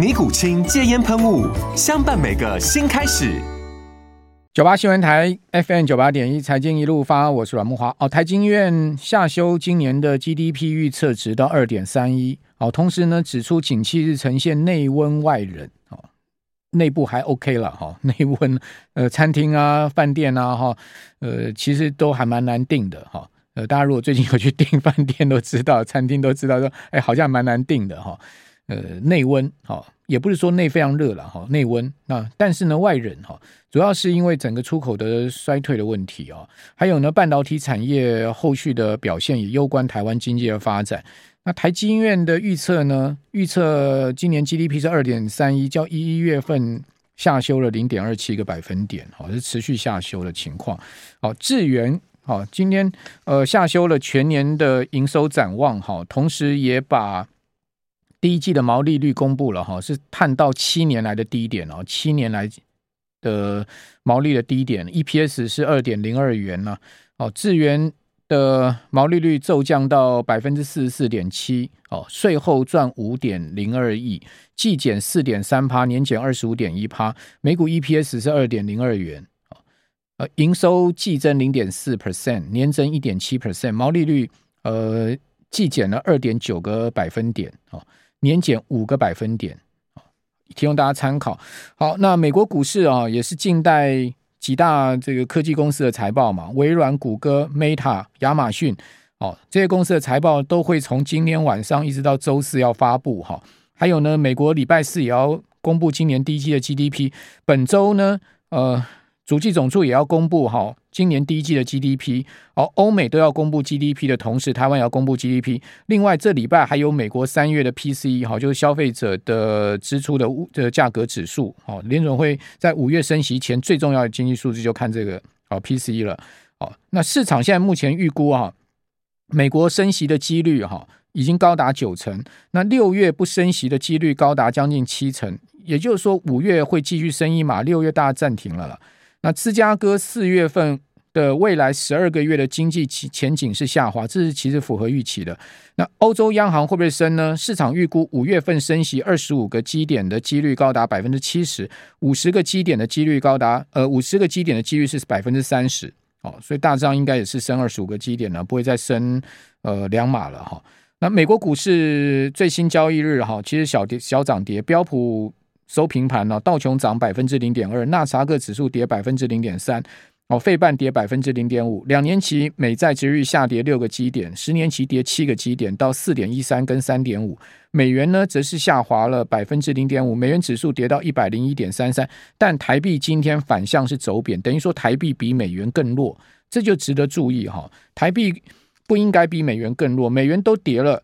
尼古清戒烟喷雾，相伴每个新开始。九八新闻台 FM 九八点一，财经一路发，我是阮木华。哦，台经院下修今年的 GDP 预测值到二点三一。哦，同时呢，指出景气是呈现内温外冷。哦，内部还 OK 了哈，内温呃，餐厅啊、饭店啊，哈，呃，其实都还蛮难订的哈。呃，大家如果最近有去订饭店，都知道，餐厅都知道说，哎，好像蛮难订的哈。呃，内温哈，也不是说内非常热了哈，内温那但是呢，外冷哈，主要是因为整个出口的衰退的问题啊，还有呢，半导体产业后续的表现也攸关台湾经济的发展。那台积院的预测呢，预测今年 GDP 是二点三一，较一月份下修了零点二七个百分点，好，是持续下修的情况。好，智源好，今天呃下修了全年的营收展望，好，同时也把。第一季的毛利率公布了哈，是探到七年来的低点哦，七年来的毛利的低点，EPS 是二点零二元呢。哦，智原的毛利率骤降到百分之四十四点七，哦，税后赚五点零二亿，季减四点三趴，年减二十五点一趴，每股 EPS 是二点零二元，呃，营收季增零点四 percent，年增一点七 percent，毛利率呃季减了二点九个百分点，哦。年减五个百分点，提供大家参考。好，那美国股市啊，也是近代几大这个科技公司的财报嘛，微软、谷歌、Meta、亚马逊，哦，这些公司的财报都会从今天晚上一直到周四要发布哈。还有呢，美国礼拜四也要公布今年第一季的 GDP，本周呢，呃。主计总处也要公布哈，今年第一季的 GDP，哦，欧美都要公布 GDP 的同时，台湾也要公布 GDP。另外，这礼拜还有美国三月的 PCE，哈，就是消费者的支出的物的价格指数。哦，联准会在五月升息前最重要的经济数据就看这个哦 PCE 了。哦，那市场现在目前预估啊，美国升息的几率哈已经高达九成，那六月不升息的几率高达将近七成，也就是说五月会继续升一码，六月大家暂停了了。那芝加哥四月份的未来十二个月的经济前前景是下滑，这是其实符合预期的。那欧洲央行会不会升呢？市场预估五月份升息二十五个基点的几率高达百分之七十，五十个基点的几率高达呃五十个基点的几率是百分之三十。哦，所以大致上应该也是升二十五个基点呢，不会再升呃两码了哈。那美国股市最新交易日哈，其实小跌小涨跌，标普。收平盘了，道琼涨百分之零点二，纳斯达克指数跌百分之零点三，哦，费半跌百分之零点五，两年期美债殖率下跌六个基点，十年期跌七个基点到四点一三跟三点五，美元呢则是下滑了百分之零点五，美元指数跌到一百零一点三三，但台币今天反向是走贬，等于说台币比美元更弱，这就值得注意哈，台币不应该比美元更弱，美元都跌了。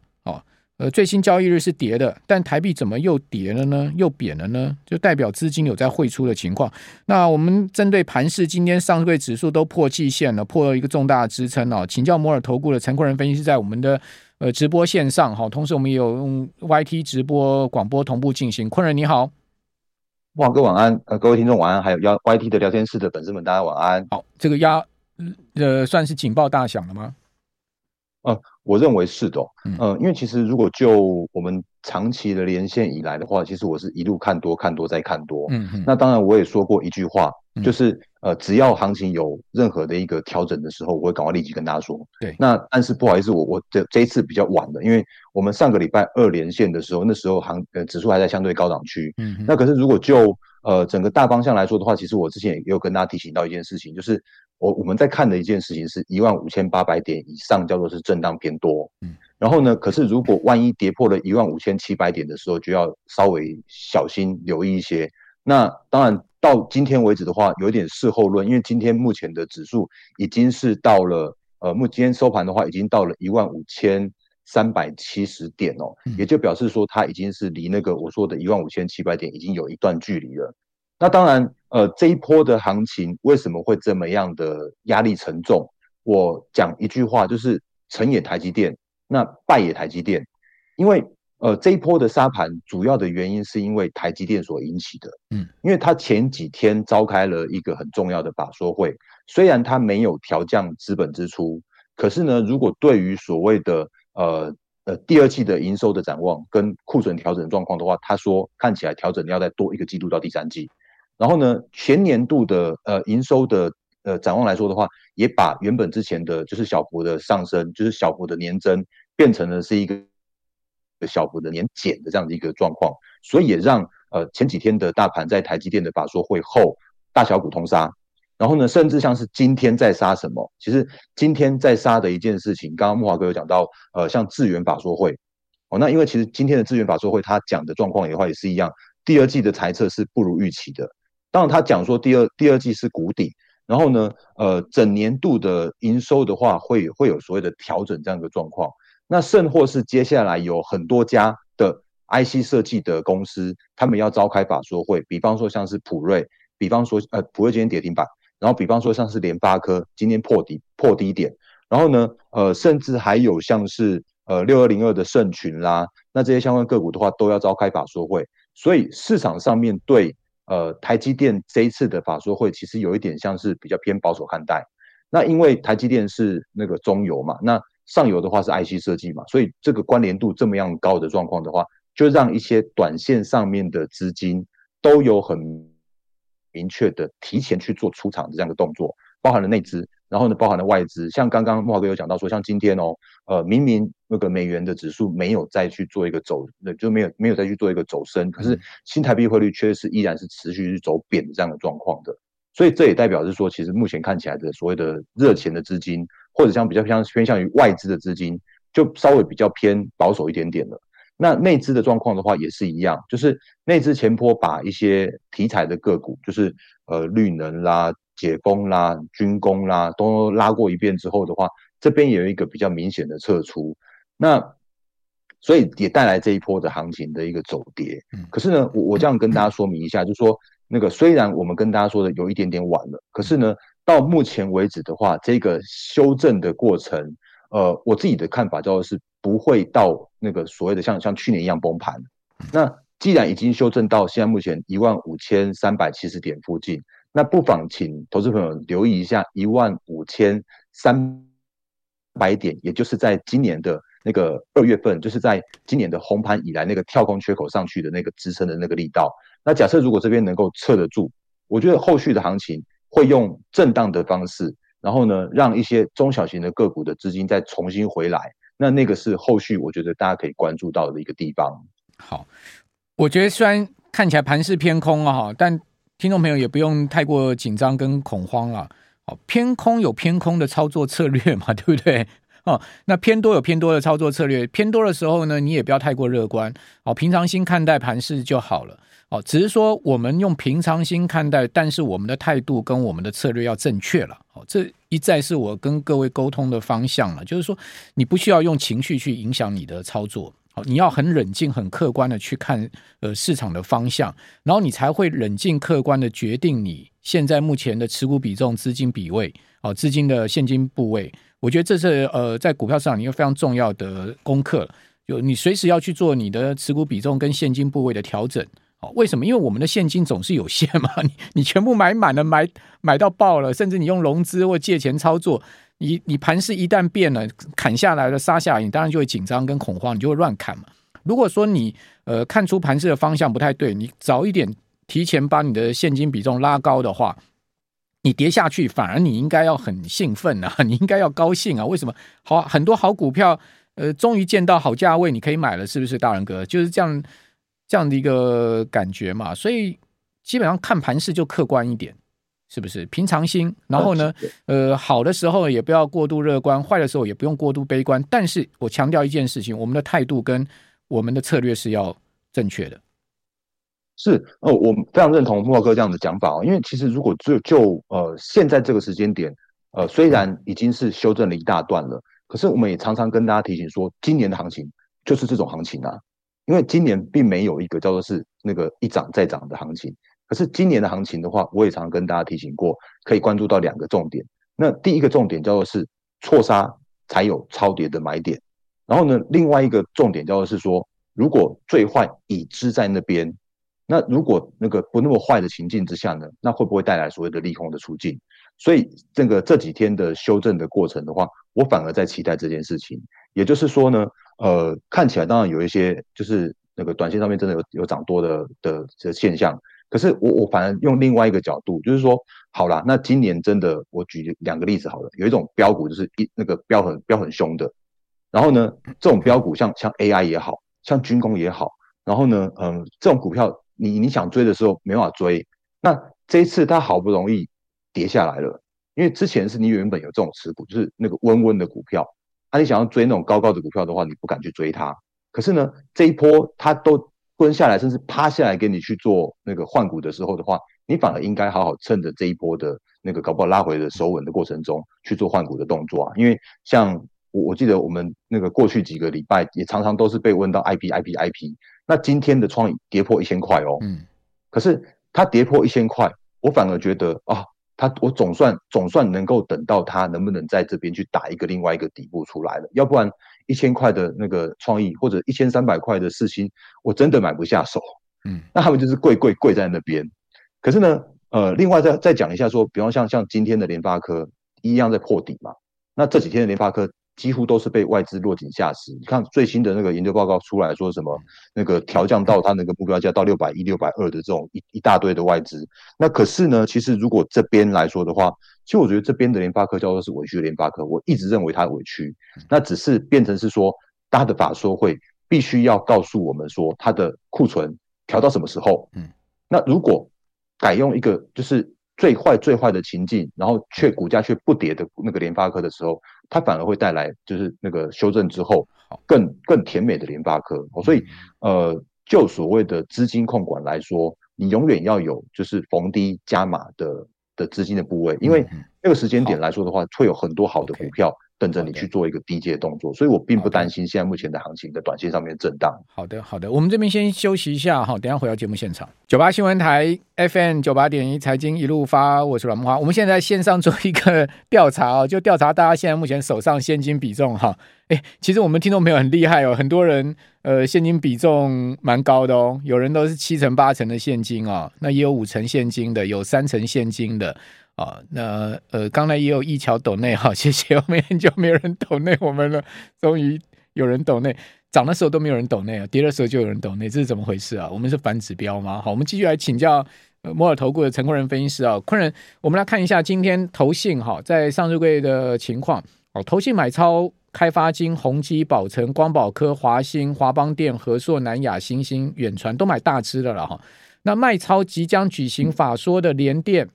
呃，最新交易日是跌的，但台币怎么又跌了呢？又贬了呢？就代表资金有在汇出的情况。那我们针对盘市，今天上柜指数都破季线了，破了一个重大的支撑哦。请教摩尔投顾的陈坤仁分析师在我们的呃直播线上哈，同时我们也有用 YT 直播广播同步进行。坤仁你好，旺哥晚安，呃，各位听众晚安，还有邀 YT 的聊天室的粉丝们大家晚安。好，这个压呃算是警报大响了吗？呃，我认为是的，嗯、呃，因为其实如果就我们长期的连线以来的话，其实我是一路看多看多再看多，嗯嗯，那当然我也说过一句话，嗯、就是呃，只要行情有任何的一个调整的时候，我会赶快立即跟大家说，对，那但是不好意思，我我这这一次比较晚的，因为我们上个礼拜二连线的时候，那时候行呃指数还在相对高档区，嗯，那可是如果就呃，整个大方向来说的话，其实我之前也有跟大家提醒到一件事情，就是我我们在看的一件事情是一万五千八百点以上叫做是震荡偏多，嗯，然后呢，可是如果万一跌破了一万五千七百点的时候，就要稍微小心留意一些。那当然到今天为止的话，有点事后论，因为今天目前的指数已经是到了，呃，目今天收盘的话已经到了一万五千。三百七十点哦，也就表示说它已经是离那个我说的一万五千七百点已经有一段距离了。那当然，呃，这一波的行情为什么会这么样的压力沉重？我讲一句话，就是成也台积电，那败也台积电。因为呃，这一波的沙盘主要的原因是因为台积电所引起的。嗯，因为它前几天召开了一个很重要的法说会，虽然它没有调降资本支出，可是呢，如果对于所谓的呃呃，第二季的营收的展望跟库存调整状况的话，他说看起来调整要再多一个季度到第三季，然后呢，全年度的呃营收的呃展望来说的话，也把原本之前的就是小幅的上升，就是小幅的年增，变成了是一个小幅的年减的这样的一个状况，所以也让呃前几天的大盘在台积电的法说会后大小股通杀。然后呢，甚至像是今天在杀什么？其实今天在杀的一件事情，刚刚木华哥有讲到，呃，像智源法说会，哦，那因为其实今天的智源法说会，他讲的状况的话也是一样，第二季的财测是不如预期的。当然，他讲说第二第二季是谷底，然后呢，呃，整年度的营收的话会会有所谓的调整这样一个状况。那甚或是接下来有很多家的 IC 设计的公司，他们要召开法说会，比方说像是普瑞，比方说呃普瑞今天跌停板。然后，比方说像是联发科今天破底破低点，然后呢，呃，甚至还有像是呃六二零二的盛群啦，那这些相关个股的话都要召开法说会，所以市场上面对呃台积电这一次的法说会，其实有一点像是比较偏保守看待。那因为台积电是那个中游嘛，那上游的话是 IC 设计嘛，所以这个关联度这么样高的状况的话，就让一些短线上面的资金都有很。明确的提前去做出场的这样的动作，包含了内资，然后呢，包含了外资。像刚刚莫华哥有讲到说，像今天哦，呃，明明那个美元的指数没有再去做一个走，就没有没有再去做一个走升，可是新台币汇率确实依然是持续去走贬的这样的状况的。所以这也代表是说，其实目前看起来的所谓的热钱的资金，或者像比较偏偏向于外资的资金，就稍微比较偏保守一点点了。那内资的状况的话也是一样，就是内资前坡把一些题材的个股，就是呃绿能啦、解封啦、军工啦，都拉过一遍之后的话，这边也有一个比较明显的撤出，那所以也带来这一波的行情的一个走跌。可是呢，我我这样跟大家说明一下，就是说那个虽然我们跟大家说的有一点点晚了，可是呢，到目前为止的话，这个修正的过程，呃，我自己的看法就是。不会到那个所谓的像像去年一样崩盘。那既然已经修正到现在目前一万五千三百七十点附近，那不妨请投资朋友留意一下一万五千三百点，也就是在今年的那个二月份，就是在今年的红盘以来那个跳空缺口上去的那个支撑的那个力道。那假设如果这边能够测得住，我觉得后续的行情会用震荡的方式，然后呢，让一些中小型的个股的资金再重新回来。那那个是后续，我觉得大家可以关注到的一个地方。好，我觉得虽然看起来盘势偏空啊，但听众朋友也不用太过紧张跟恐慌了。好，偏空有偏空的操作策略嘛，对不对？哦，那偏多有偏多的操作策略，偏多的时候呢，你也不要太过乐观，好，平常心看待盘势就好了。哦，只是说我们用平常心看待，但是我们的态度跟我们的策略要正确了。哦，这一再是我跟各位沟通的方向了，就是说你不需要用情绪去影响你的操作，你要很冷静、很客观的去看呃市场的方向，然后你才会冷静客观的决定你现在目前的持股比重、资金比位，哦，资金的现金部位。我觉得这是呃在股票市场一个非常重要的功课，就你随时要去做你的持股比重跟现金部位的调整。哦为什么？因为我们的现金总是有限嘛，你你全部买满了，买买到爆了，甚至你用融资或借钱操作，你你盘势一旦变了，砍下来了，杀下来，你当然就会紧张跟恐慌，你就会乱砍嘛。如果说你呃看出盘势的方向不太对，你早一点提前把你的现金比重拉高的话，你跌下去反而你应该要很兴奋啊，你应该要高兴啊。为什么？好，很多好股票，呃，终于见到好价位，你可以买了，是不是，大仁哥？就是这样。这样的一个感觉嘛，所以基本上看盘势就客观一点，是不是？平常心，然后呢，呃，好的时候也不要过度乐观，坏的时候也不用过度悲观。但是我强调一件事情，我们的态度跟我们的策略是要正确的。是哦，我非常认同慕驊哥这样的讲法哦，因为其实如果就就呃现在这个时间点，呃虽然已经是修正了一大段了，可是我们也常常跟大家提醒说，今年的行情就是这种行情啊，因为今年并没有一个叫做是那个一涨再涨的行情，可是今年的行情的话，我也常跟大家提醒过，可以关注到两个重点，那第一个重点叫做是错杀才有超跌的买点，然后呢，另外一个重点叫做是说，如果最坏已知在那边。那如果那个不那么坏的情境之下呢，那会不会带来所谓的利空的出境？所以这个这几天的修正的过程的话，我反而在期待这件事情。也就是说呢，呃，看起来当然有一些就是那个短线上面真的有有涨多的的的现象，可是我我反而用另外一个角度，就是说，好啦，那今年真的我举两个例子好了，有一种标股就是一那个标很标很凶的，然后呢，这种标股像像 AI 也好像军工也好，然后呢，嗯、这种股票。你你想追的时候没办法追，那这一次它好不容易跌下来了，因为之前是你原本有这种持股，就是那个温温的股票，那、啊、你想要追那种高高的股票的话，你不敢去追它。可是呢，这一波它都蹲下来，甚至趴下来给你去做那个换股的时候的话，你反而应该好好趁着这一波的那个搞不好拉回的守稳的过程中去做换股的动作啊。因为像我我记得我们那个过去几个礼拜也常常都是被问到 IP IP IP。那今天的创意跌破一千块哦，嗯，可是它跌破一千块，我反而觉得啊，它我总算总算能够等到他能不能在这边去打一个另外一个底部出来了，要不然一千块的那个创意或者一千三百块的四星，我真的买不下手，嗯，那他们就是贵贵贵在那边。可是呢，呃，另外再再讲一下说，比方像像今天的联发科一样在破底嘛，那这几天的联发科。几乎都是被外资落井下石。你看最新的那个研究报告出来说什么，那个调降到它那个目标价到六百一、六百二的这种一一大堆的外资。那可是呢，其实如果这边来说的话，其实我觉得这边的联发科叫做是委屈的联发科。我一直认为它委屈，那只是变成是说，它的法说会必须要告诉我们说，它的库存调到什么时候。嗯，那如果改用一个就是。最坏最坏的情境，然后却股价却不跌的那个联发科的时候，它反而会带来就是那个修正之后更更甜美的联发科。所以呃，就所谓的资金控管来说，你永远要有就是逢低加码的的资金的部位，因为那个时间点来说的话，会有很多好的股票。等着你去做一个低阶动作，所以我并不担心现在目前的行情的短线上面震荡。好的，好的，我们这边先休息一下哈，等下回到节目现场。九八新闻台 FM 九八点一财经一路发，我是阮木花。我们现在在线上做一个 调查哦，就调查大家现在目前手上现金比重哈。哎，其实我们听众朋友很厉害哦，很多人呃现金比重蛮高的哦，有人都是七成八成的现金哦，那也有五成现金的，有三成现金的。啊，那呃，刚才也有一桥抖内哈，谢谢，我们很久没有人抖内我们了，终于有人抖内，涨的时候都没有人抖内啊，跌的时候就有人抖内，这是怎么回事啊？我们是反指标吗？好，我们继续来请教摩尔投顾的陈坤仁分析师啊，坤仁，我们来看一下今天投信哈在上市柜的情况哦，投信买超开发金、宏基、宝成、光宝科、华兴、华邦电、和硕、南亚、新兴、远传都买大支的了哈，那卖超即将举行法说的联电。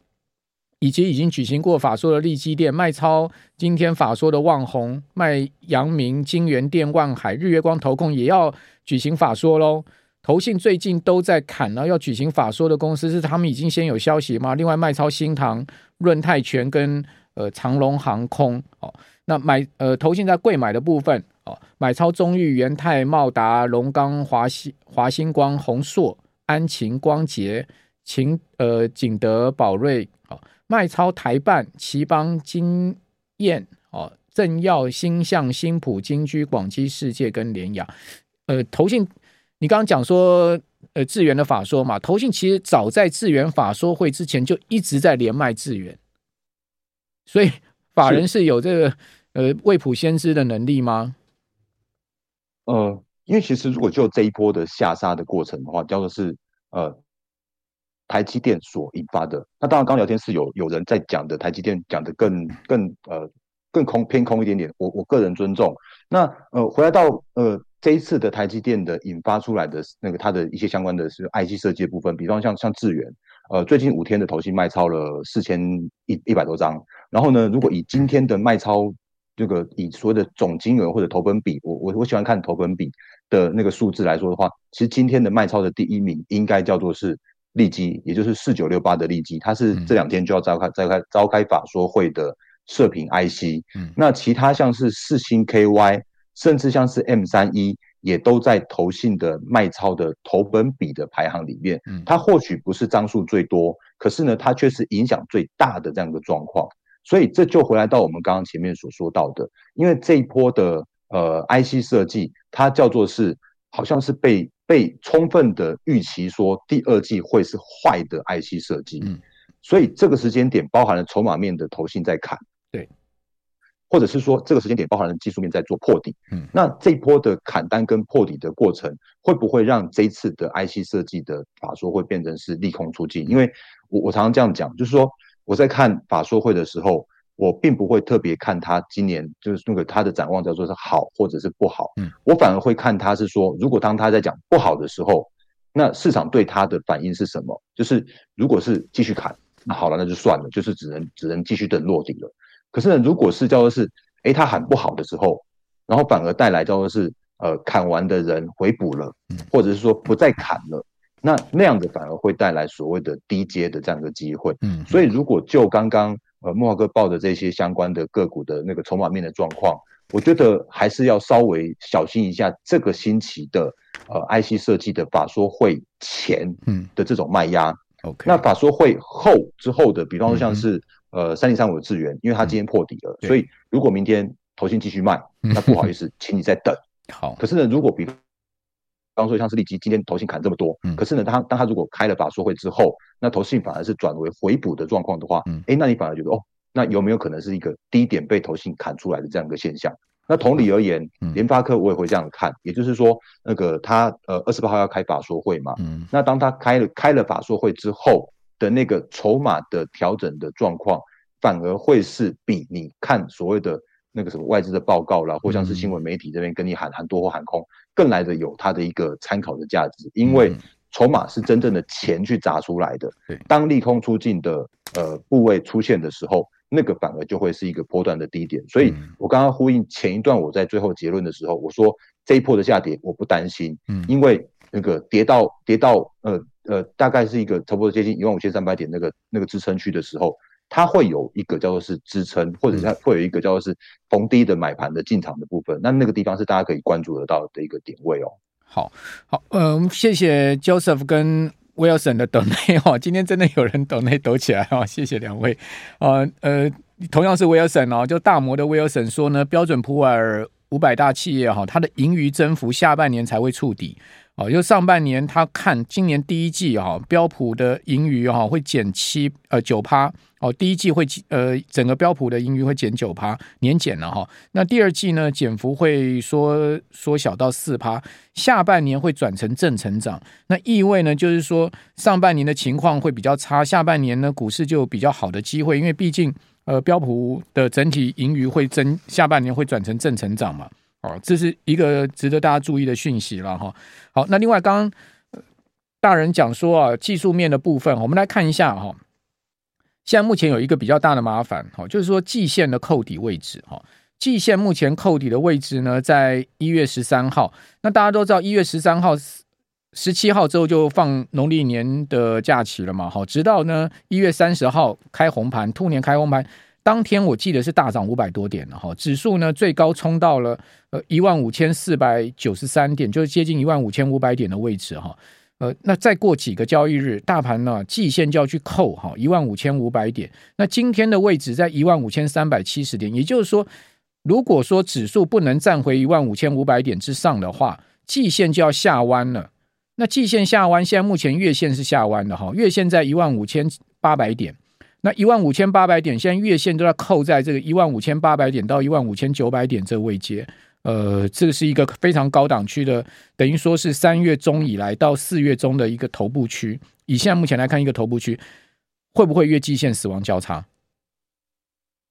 以及已经举行过法说的利基店卖超，今天法说的旺宏卖阳明、金元电、万海、日月光、投控也要举行法说喽。投信最近都在砍呢，要举行法说的公司是他们已经先有消息吗？另外卖超新唐、润泰全跟呃长荣航空哦。那买呃投信在贵买的部分哦，买超中裕、元泰、茂达、龙钢、华星、华星光、宏硕、安晴、光捷、秦呃景德、宝瑞。卖超台办、奇邦、金燕、哦，正耀、新象、新普、金居、广基世界跟联雅，呃，投信，你刚刚讲说，呃，智源的法说嘛，投信其实早在智源法说会之前就一直在连卖智源，所以法人是有这个呃未卜先知的能力吗？呃，因为其实如果就这一波的下杀的过程的话，叫做是呃。台积电所引发的，那当然，刚聊天是有有人在讲的，台积电讲的更更呃更空偏空一点点，我我个人尊重。那呃回来到呃这一次的台积电的引发出来的那个它的一些相关的是 IC 设计的部分，比方像像智原呃，最近五天的投信卖超了四千一一百多张，然后呢，如果以今天的卖超这个以所谓的总金额或者投本比，我我我喜欢看投本比的那个数字来说的话，其实今天的卖超的第一名应该叫做是利基，也就是四九六八的利基，它是这两天就要召开召开召开法说会的射频 IC，嗯，那其他像是四星 KY，甚至像是 M 三一。也都在投信的卖超的投本比的排行里面，嗯，它或许不是张数最多，可是呢，它却是影响最大的这样一个状况。所以这就回来到我们刚刚前面所说到的，因为这一波的呃 IC 设计，它叫做是好像是被被充分的预期说第二季会是坏的 IC 设计，嗯，所以这个时间点包含了筹码面的投信在砍。对或者是说，这个时间点包含了技术面在做破底，嗯，那这一波的砍单跟破底的过程，会不会让这一次的 IC 设计的法说会变成是利空出尽？因为我我常常这样讲，就是说我在看法说会的时候，我并不会特别看他今年就是那个他的展望叫做是好或者是不好，嗯，我反而会看他是说，如果当他在讲不好的时候，那市场对他的反应是什么？就是如果是继续砍，那好了，那就算了，就是只能只能继续等落底了。可是呢，如果是叫做是，诶，他喊不好的时候，然后反而带来叫做是，呃，砍完的人回补了，或者是说不再砍了，那那样子反而会带来所谓的低阶的这样一个机会。嗯，所以如果就刚刚呃慕驊哥报的这些相关的个股的那个筹码面的状况，我觉得还是要稍微小心一下这个星期的呃 IC 设计的法说会前嗯的这种卖压。OK，那法说会后之后的，比方说像是。嗯呃，三零三五的智源，因为它今天破底了，嗯、所以如果明天投信继续卖，那不好意思，请你再等。好，可是呢，如果比方说像是利基今天投信砍这么多，嗯、可是呢，他当他如果开了法说会之后，那投信反而是转为回补的状况的话，嗯，诶，那你反而觉得哦，那有没有可能是一个低点被投信砍出来的这样一个现象？那同理而言，嗯、联发科我也会这样看，也就是说，那个他呃二十八号要开法说会嘛，嗯，那当他开了开了法说会之后。的那个筹码的调整的状况，反而会是比你看所谓的那个什么外资的报告啦，或像是新闻媒体这边跟你喊喊多或喊空，更来的有它的一个参考的价值，因为筹码是真正的钱去砸出来的。当利空出尽的呃部位出现的时候，那个反而就会是一个波段的低点。所以我刚刚呼应前一段，我在最后结论的时候，我说这一波的下跌我不担心，因为那个跌到跌到呃。呃，大概是一个差不多接近一万五千三百点那个那个支撑区的时候，它会有一个叫做是支撑，或者它会有一个叫做是逢低的买盘的进场的部分。那那个地方是大家可以关注得到的一个点位哦。好，好，呃，谢谢 Joseph 跟 Wilson 的抖内哦，今天真的有人抖内抖起来哦，谢谢两位。呃呃，同样是 Wilson 哦，就大摩的 Wilson 说呢，标准普尔五百大企业哈，它的盈余增幅下半年才会触底。哦，就上半年他看今年第一季哈，标普的盈余哈会减七呃九趴哦，第一季会呃整个标普的盈余会减九趴，年减了哈。那第二季呢，减幅会缩缩小到四趴，下半年会转成正成长。那意味呢，就是说上半年的情况会比较差，下半年呢股市就比较好的机会，因为毕竟呃标普的整体盈余会增，下半年会转成正成长嘛。哦，这是一个值得大家注意的讯息了哈。好，那另外刚大人讲说啊，技术面的部分，我们来看一下哈。现在目前有一个比较大的麻烦，哈，就是说季线的扣底位置，哈，季线目前扣底的位置呢，在一月十三号。那大家都知道，一月十三号、十七号之后就放农历年的假期了嘛，好，直到呢一月三十号开红盘，兔年开红盘。当天我记得是大涨五百多点了哈，指数呢最高冲到了呃一万五千四百九十三点，就是接近一万五千五百点的位置哈。呃，那再过几个交易日，大盘呢季线就要去扣哈一万五千五百点。那今天的位置在一万五千三百七十点，也就是说，如果说指数不能站回一万五千五百点之上的话，季线就要下弯了。那季线下弯，现在目前月线是下弯的哈，月线在一万五千八百点。那一万五千八百点，现在月线都要扣在这个一万五千八百点到一万五千九百点这个位阶，呃，这个是一个非常高档区的，等于说是三月中以来到四月中的一个头部区。以现在目前来看，一个头部区会不会越季线死亡交叉？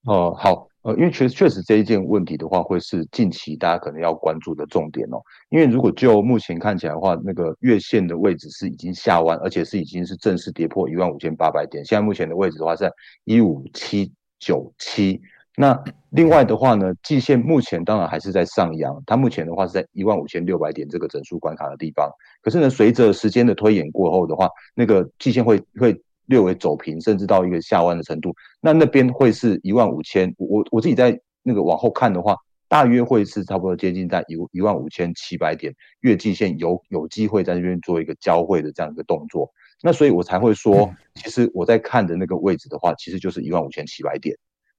哦，好，呃，因为确确实这一件问题的话，会是近期大家可能要关注的重点哦。因为如果就目前看起来的话，那个月线的位置是已经下弯，而且是已经是正式跌破一万五千八百点。现在目前的位置的话在一五七九七。那另外的话呢，季线目前当然还是在上扬，它目前的话是在一万五千六百点这个整数关卡的地方。可是呢，随着时间的推演过后的话，那个季线会会。略微走平，甚至到一个下弯的程度，那那边会是一万五千，我我自己在那个往后看的话，大约会是差不多接近在一一万五千七百点月季线有有机会在这边做一个交汇的这样一个动作，那所以我才会说，其实我在看的那个位置的话，其实就是一万五千七百点。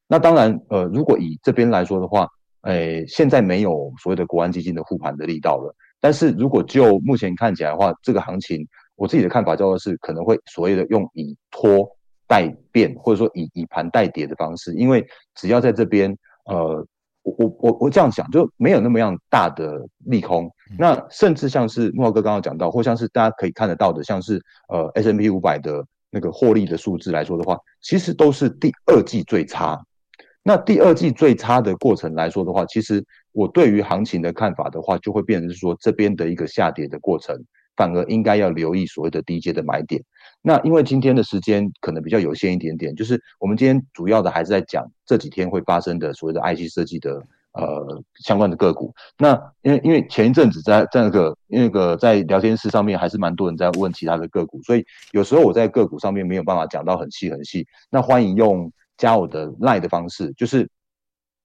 那当然，呃，如果以这边来说的话，诶，现在没有所谓的国安基金的护盘的力道了，但是如果就目前看起来的话，这个行情。我自己的看法叫做是可能会所谓的用以拖代变，或者说以以盘代跌的方式，因为只要在这边，呃，我我我我这样讲就没有那么样大的利空。那甚至像是慕驊哥刚刚讲到，或像是大家可以看得到的，像是呃 S M P 五百的那个获利的数字来说的话，其实都是第二季最差。那第二季最差的过程来说的话，其实我对于行情的看法的话，就会变成是说这边的一个下跌的过程。反而应该要留意所谓的低阶的买点。那因为今天的时间可能比较有限一点点，就是我们今天主要的还是在讲这几天会发生的所谓的 IC 设计的呃相关的个股。那因为因为前一阵子在在那个那个在聊天室上面还是蛮多人在问其他的个股，所以有时候我在个股上面没有办法讲到很细很细。那欢迎用加我的 LINE 的方式，就是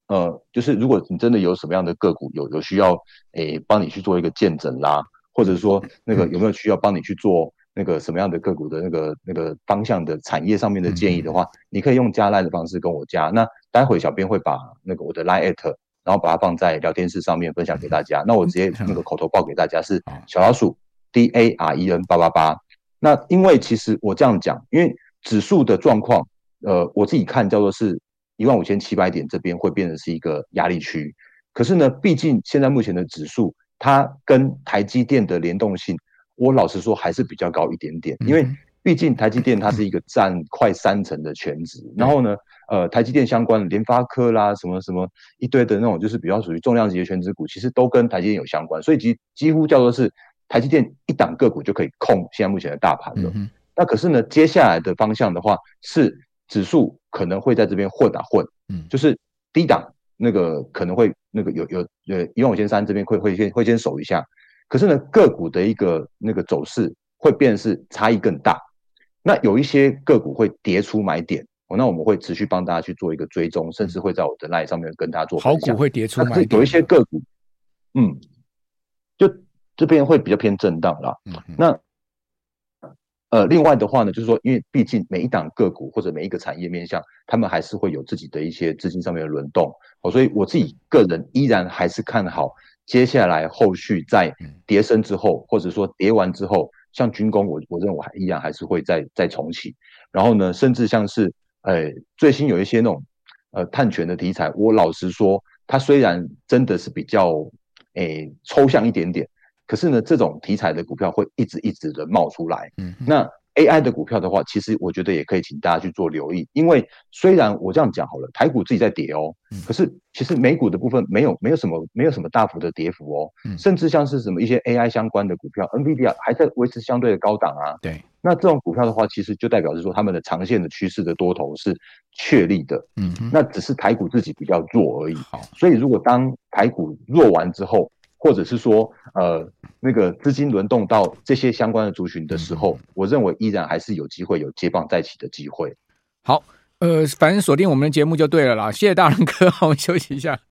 呃就是如果你真的有什么样的个股有有需要诶帮你去做一个见证啦。或者说，那个有没有需要帮你去做那个什么样的个股的那个那个方向的产业上面的建议的话，你可以用加 LINE 的方式跟我加。那待会小编会把那个我的 LINE at，然后把它放在聊天室上面分享给大家。那我直接那个口头报给大家是小老鼠 D A R E N 八八八。那因为其实我这样讲，因为指数的状况，呃，我自己看叫做是一万五千七百点这边会变成是一个压力区。可是呢，毕竟现在目前的指数。它跟台积电的联动性，我老实说还是比较高一点点，因为毕竟台积电它是一个占快三成的全值，然后呢，呃，台积电相关的联发科啦，什么什么一堆的那种，就是比较属于重量级的全值股，其实都跟台积电有相关，所以几几乎叫做是台积电一档个股就可以控现在目前的大盘了。那可是呢，接下来的方向的话，是指数可能会在这边混啊混，就是低档。那个可能会那个有有呃一万五千三这边会会先会先守一下，可是呢个股的一个那个走势会变是差异更大，那有一些个股会跌出买点哦，那我们会持续帮大家去做一个追踪，甚至会在我的 LINE 上面跟大家做。好股会跌出买点，有一些个股，嗯，就这边会比较偏震荡啦。嗯哼，那。呃，另外的话呢，就是说，因为毕竟每一档个股或者每一个产业面向，他们还是会有自己的一些资金上面的轮动，哦，所以我自己个人依然还是看好接下来后续在跌升之后，或者说跌完之后，像军工，我我认为我还依然还是会再再重启，然后呢，甚至像是，呃，最新有一些那种呃探权的题材，我老实说，它虽然真的是比较诶、呃、抽象一点点。可是呢，这种题材的股票会一直一直的冒出来。嗯，那 AI 的股票的话，其实我觉得也可以请大家去做留意，因为虽然我这样讲好了，台股自己在跌哦，可是其实美股的部分没有没有什么没有什么大幅的跌幅哦，甚至像是什么一些 AI 相关的股票，NVIDIA 还在维持相对的高档啊。对，那这种股票的话，其实就代表是说他们的长线的趋势的多头是确立的。嗯，那只是台股自己比较弱而已。好，所以如果当台股弱完之后，或者是说，呃，那个资金轮动到这些相关的族群的时候，我认为依然还是有机会有接棒再起的机会。好，呃，反正锁定我们的节目就对了啦。谢谢大龙哥，我们休息一下。